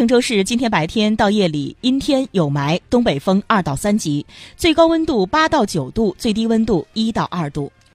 郑州市今天白天到夜里阴天有霾东北风二到三级最高温度八到九度最低温度一到二度。